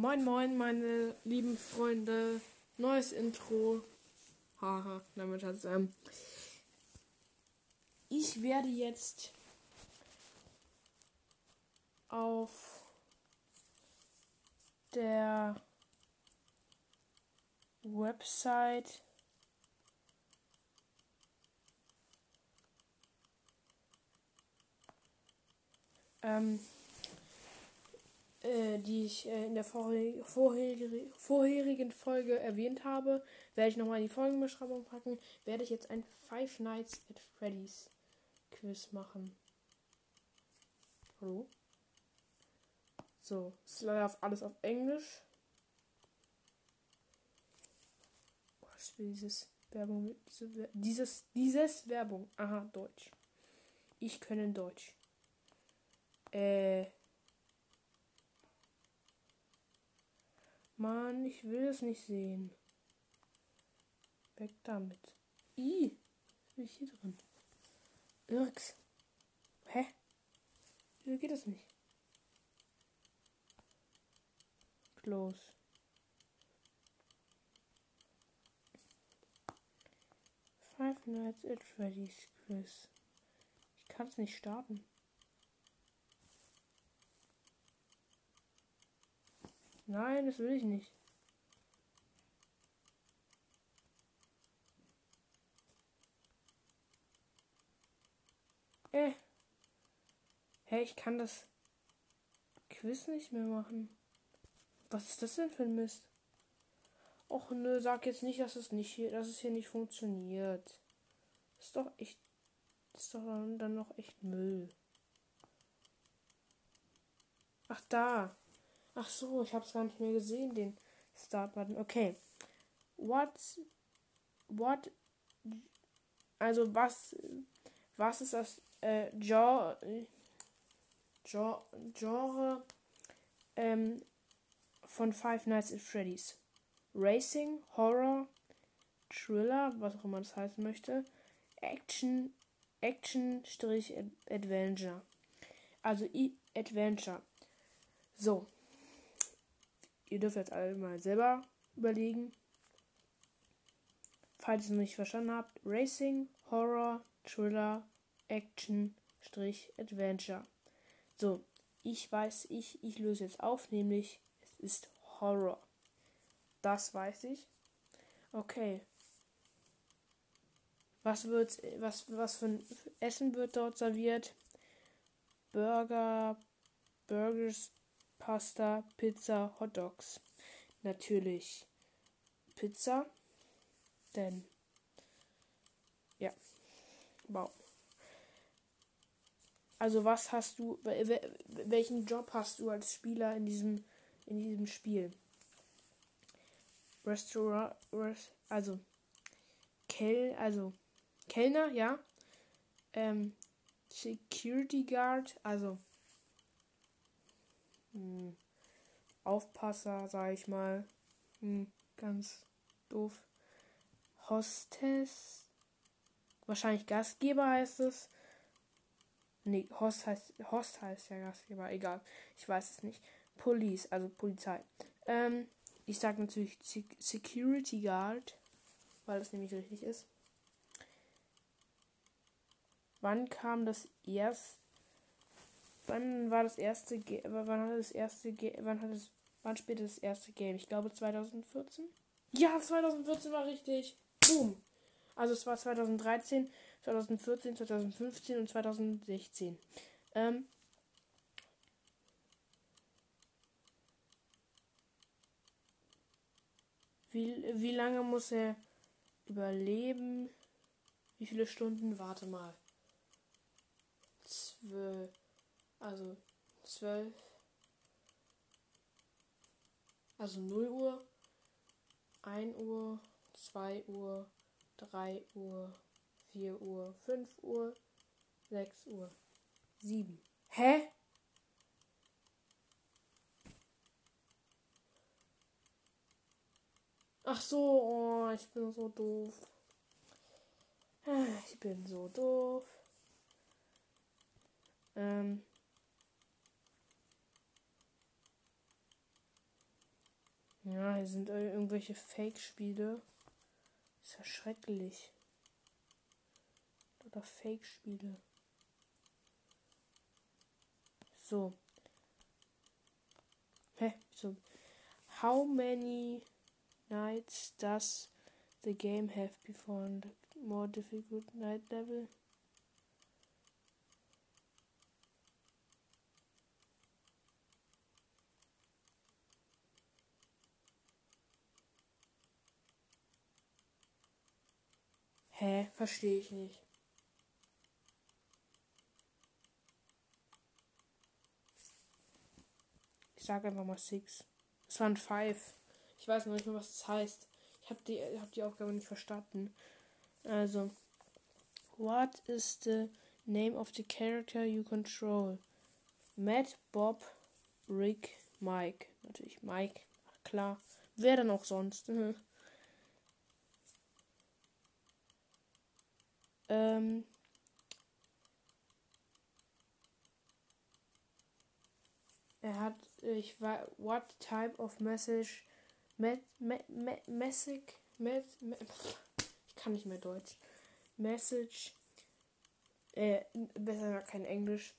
Moin moin meine lieben Freunde. Neues Intro. Haha, damit hat's ähm. Ich werde jetzt auf der Website ähm, äh, die ich äh, in der vorher vorherige vorherigen Folge erwähnt habe, werde ich nochmal in die Folgenbeschreibung packen, werde ich jetzt ein Five Nights at Freddy's Quiz machen. Hallo? So, ist leider auf alles auf Englisch. Was will dieses Werbung? Diese, dieses, dieses Werbung. Aha, Deutsch. Ich können Deutsch. Äh. Mann, ich will es nicht sehen. Weg damit. I, was bin ich hier drin? Irks. Hä? Wieso geht das nicht? Close. Five Nights at Freddy's Quiz. Ich kann es nicht starten. Nein, das will ich nicht. Äh. Hä, ich kann das Quiz nicht mehr machen. Was ist das denn für ein Mist? Och nö, sag jetzt nicht, dass es nicht hier, dass es hier nicht funktioniert. Ist doch echt. Ist doch dann noch echt Müll. Ach da. Ach so, ich habe es gar nicht mehr gesehen, den Start-Button. Okay. What, what, also was, was ist das äh, Genre, Genre, ähm, von Five Nights at Freddy's? Racing, Horror, Thriller, was auch immer das heißen möchte, Action, Action-Adventure. Also I Adventure. So, Ihr dürft jetzt alle mal selber überlegen. Falls ihr es nicht verstanden habt, Racing, Horror, Thriller, Action, Strich, Adventure. So, ich weiß, ich, ich löse jetzt auf, nämlich es ist Horror. Das weiß ich. Okay. Was wird, was, was für ein Essen wird dort serviert? Burger, Burgers, Pasta, Pizza, Hot Dogs. Natürlich Pizza, denn ja, wow. Also was hast du, welchen Job hast du als Spieler in diesem in diesem Spiel? Restaurant, also Kel, also Kellner, ja. Ähm, Security Guard, also hm, Aufpasser, sag ich mal. Hm, ganz doof. Hostess. Wahrscheinlich Gastgeber heißt es. Nee, Host heißt, Host heißt ja Gastgeber. Egal. Ich weiß es nicht. Police, also Polizei. Ähm, ich sag natürlich Security Guard, weil das nämlich richtig ist. Wann kam das erste Wann war das erste Ge wann hat das erste Ge wann hat es wann spielte das erste Game? Ich glaube 2014. Ja, 2014 war richtig. Boom. Also es war 2013, 2014, 2015 und 2016. Ähm, wie, wie lange muss er überleben? Wie viele Stunden? Warte mal. Zwölf. Also 12. Also 0 Uhr, 1 Uhr, 2 Uhr, 3 Uhr, 4 Uhr, 5 Uhr, 6 Uhr, 7. Hä? Ach so, oh, ich bin so doof. Ich bin so doof. Ähm. Ja, hier sind irgendwelche Fake-Spiele. Ist ja schrecklich. Oder Fake-Spiele. So. Hä? So. How many nights does the game have before the more difficult night level? Hä? Verstehe ich nicht. Ich sage einfach mal Six. Es waren Five. Ich weiß noch nicht mehr, was das heißt. Ich habe die, hab die Aufgabe nicht verstanden. Also. What is the name of the character you control? Matt, Bob, Rick, Mike. Natürlich Mike. Klar. Wer denn auch sonst? Ähm, er hat, ich war, what type of message, met, met, met, message, met, met, ich kann nicht mehr Deutsch, message, äh, besser kein Englisch,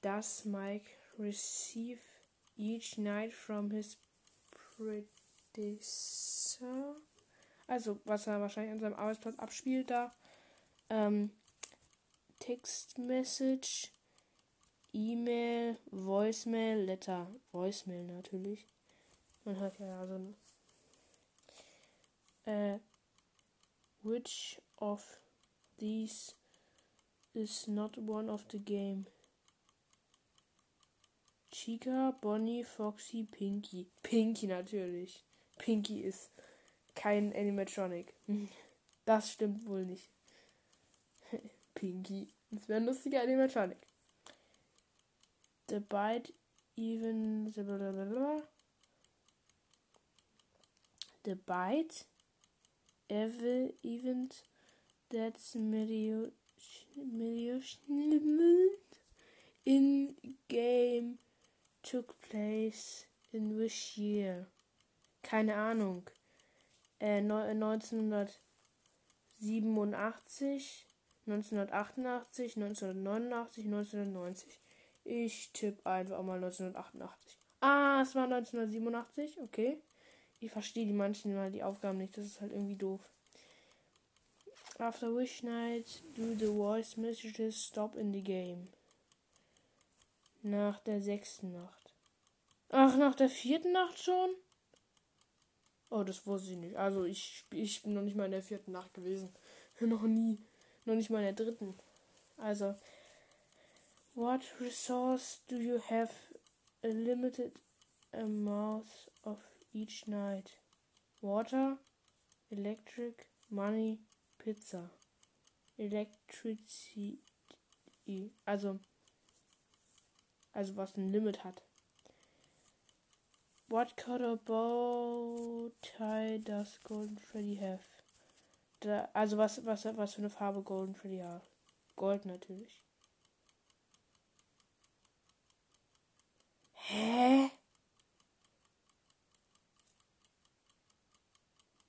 does Mike receive each night from his predecessor? Also, was er wahrscheinlich an seinem Arbeitsplatz abspielt da ähm, Text Message, E-Mail, Voicemail, Letter, Voicemail natürlich. Man hört ja also. Äh, which of these is not one of the game? Chica, Bonnie, Foxy, Pinky. Pinky natürlich. Pinky ist kein Animatronic. Das stimmt wohl nicht. Pinky. Das wäre ein lustiger Animatronic. The Bite even. The Bite Evil Event that's Medio in game took place in which year? Keine Ahnung. Äh, 1987 1988, 1989, 1990. Ich tippe einfach mal 1988. Ah, es war 1987. Okay. Ich verstehe die manchen mal die Aufgaben nicht. Das ist halt irgendwie doof. After Wish Night, do the voice messages stop in the game. Nach der sechsten Nacht. Ach, nach der vierten Nacht schon? Oh, das wusste ich nicht. Also ich, ich bin noch nicht mal in der vierten Nacht gewesen. noch nie. Noch nicht mal in der dritten. Also, what resource do you have a limited amount of each night? Water, electric, money, pizza. Electricity. Also, also was ein Limit hat. What color bow tie does Golden Freddy have? Da, also was, was, was für eine Farbe Golden Freddy hat. Gold natürlich. Hä?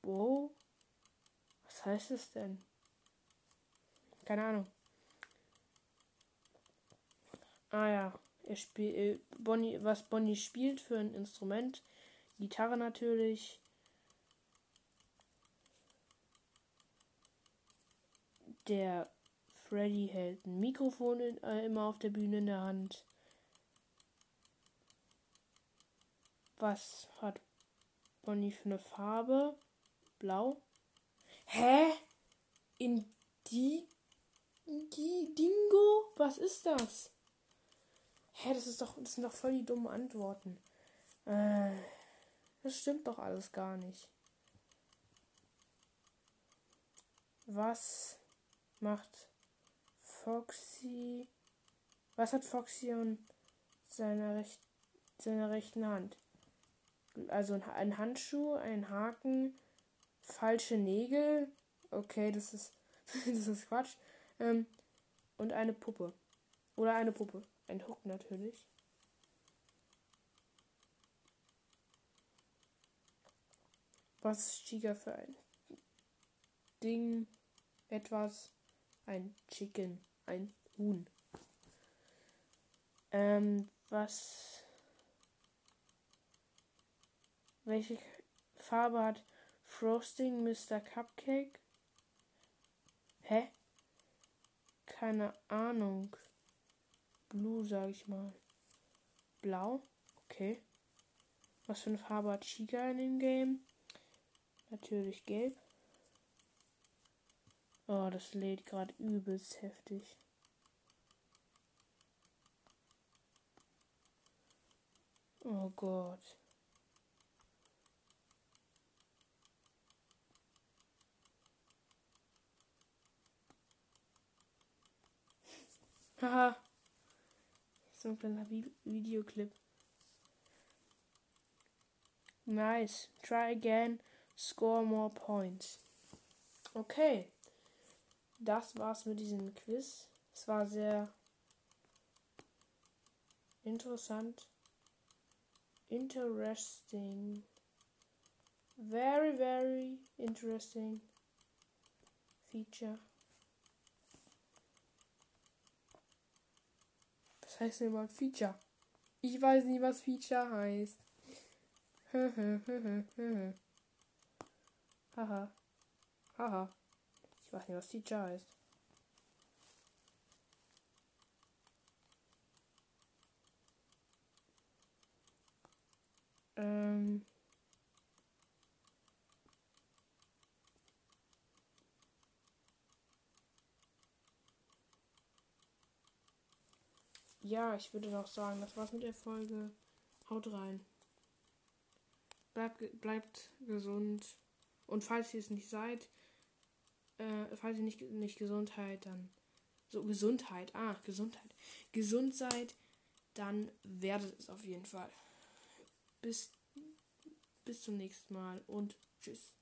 Wo? Was heißt es denn? Keine Ahnung. Ah ja, er spielt äh, Bonnie, was Bonnie spielt für ein Instrument. Gitarre natürlich. Der Freddy hält ein Mikrofon in, äh, immer auf der Bühne in der Hand. Was hat Bonnie für eine Farbe? Blau. Hä? In die, die Dingo? Was ist das? Hä, das ist doch, das sind doch voll die dummen Antworten. Äh, das stimmt doch alles gar nicht. Was macht Foxy. Was hat Foxy an seiner, Rech seiner rechten Hand? Also ein Handschuh, ein Haken, falsche Nägel. Okay, das ist, das ist Quatsch. Ähm, und eine Puppe. Oder eine Puppe. Ein Hook natürlich. Was ist Chica für ein Ding? Etwas. Ein Chicken. Ein Huhn. Ähm, was. Welche Farbe hat Frosting Mr. Cupcake? Hä? Keine Ahnung. Blue, sag ich mal. Blau? Okay. Was für eine Farbe hat Chica in dem Game? Natürlich gelb. Oh, das lädt gerade übelst heftig. Oh Gott. Haha. So ein kleiner Videoclip. Nice. Try again. Score more points. Okay. Das war's mit diesem Quiz. Es war sehr interessant. Interesting. Very, very interesting feature. Was heißt denn überhaupt Feature? Ich weiß nicht, was Feature heißt. Haha. Haha. Weiß nicht, was Feature heißt. Ähm. Ja, ich würde noch sagen, das war's mit der Folge. Haut rein. Bleibt, bleibt gesund. Und falls ihr es nicht seid, äh, falls ihr nicht, nicht Gesundheit, dann. So, Gesundheit. Ah, Gesundheit. Gesund seid, dann werdet es auf jeden Fall. Bis, bis zum nächsten Mal und tschüss.